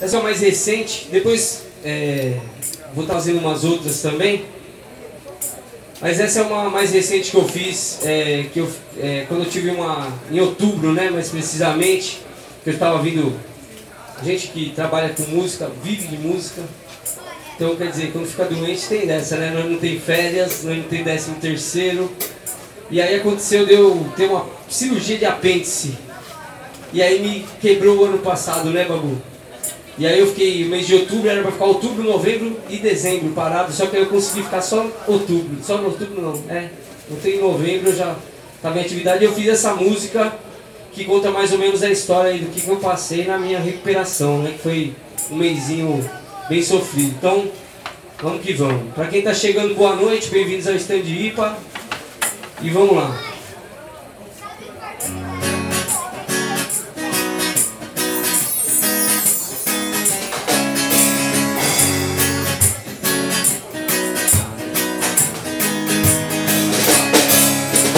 Essa é a mais recente. Depois é, vou estar fazendo umas outras também. Mas essa é uma mais recente que eu fiz, é, que eu, é, quando eu tive uma. em outubro, né? Mais precisamente, que eu estava vindo. Gente que trabalha com música, vive de música. Então quer dizer, quando fica doente tem dessa, né? Nós não tem férias, nós não tem décimo terceiro. E aí aconteceu de eu ter uma cirurgia de apêndice. E aí me quebrou o ano passado, né, Babu? E aí eu fiquei, mês de outubro era pra ficar outubro, novembro e dezembro parado, só que aí eu consegui ficar só outubro. Só no outubro não, é. Não tem novembro, eu já estava em atividade e eu fiz essa música que conta mais ou menos a história do que, eu passei na minha recuperação, né? Que foi um mêsinho bem sofrido. Então, vamos que vamos. Para quem está chegando, boa noite, bem-vindos ao Stand IPA. E vamos lá.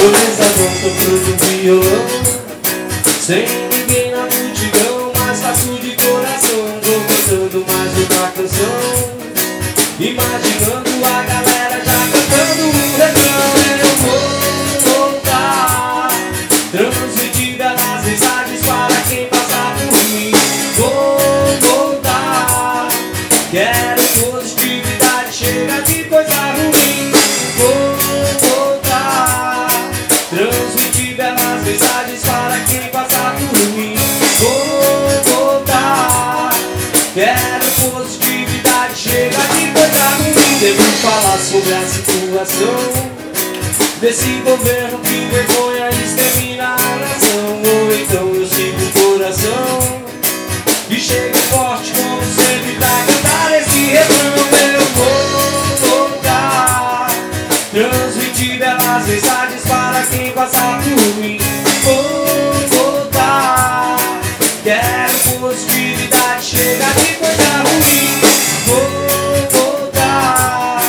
Começavam tocando violão Sem ninguém na multidão Mas faço de coração Vou cantando mais outra canção Imaginando a galera já cantando um refrão Eu vou voltar Transmitir belas mensagens para quem passar por mim Vou voltar Quero positividade Transmitir belas mensagens para quem passar por mim. Vou voltar Quero positividade Chega de coisa ruim Devo falar sobre a situação Desse governo que vergonha extermina a nação Ou então eu sigo o coração E chego forte como sempre pra cantar esse refrão. Eu vou voltar Transmitir belas quem Vou voltar. Quero positividade, chega de coisa ruim. Vou voltar.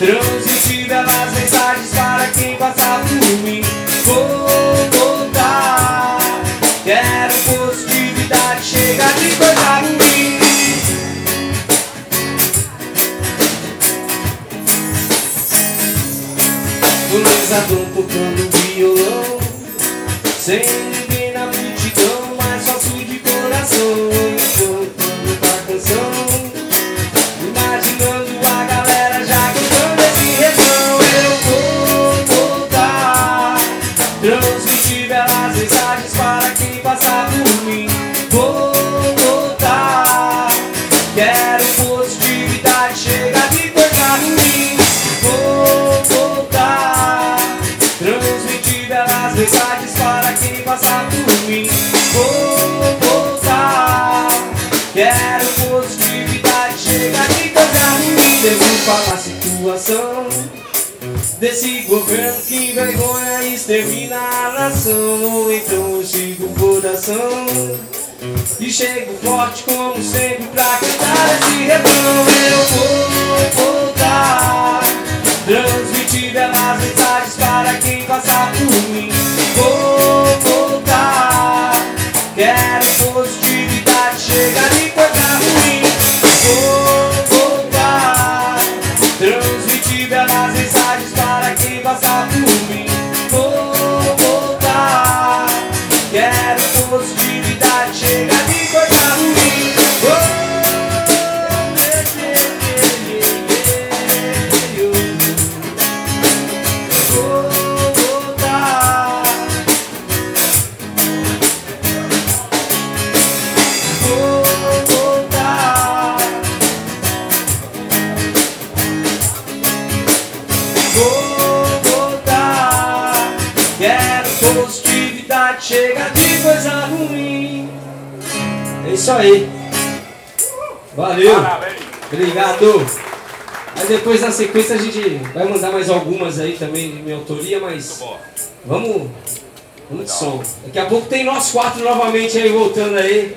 Transmitir belas mensagens para quem passar por mim Vou voltar. Quero positividade, chega de coisa ruim. No mesadão tocando violão Sem ninguém belas mensagens para quem passar por mim Vou voltar. Quero positividade, chega de coisa ruim Devo falar a situação Desse governo que vergonha extermina a nação. Então eu sigo o coração E chego forte como sempre pra cantar esse refrão. Eu vou voltar Chega de coisa ruim É isso aí Valeu Parabéns. Obrigado Aí depois na sequência a gente vai mandar mais algumas aí também de minha autoria, mas vamos, vamos de som. Daqui a pouco tem nós quatro novamente aí voltando aí.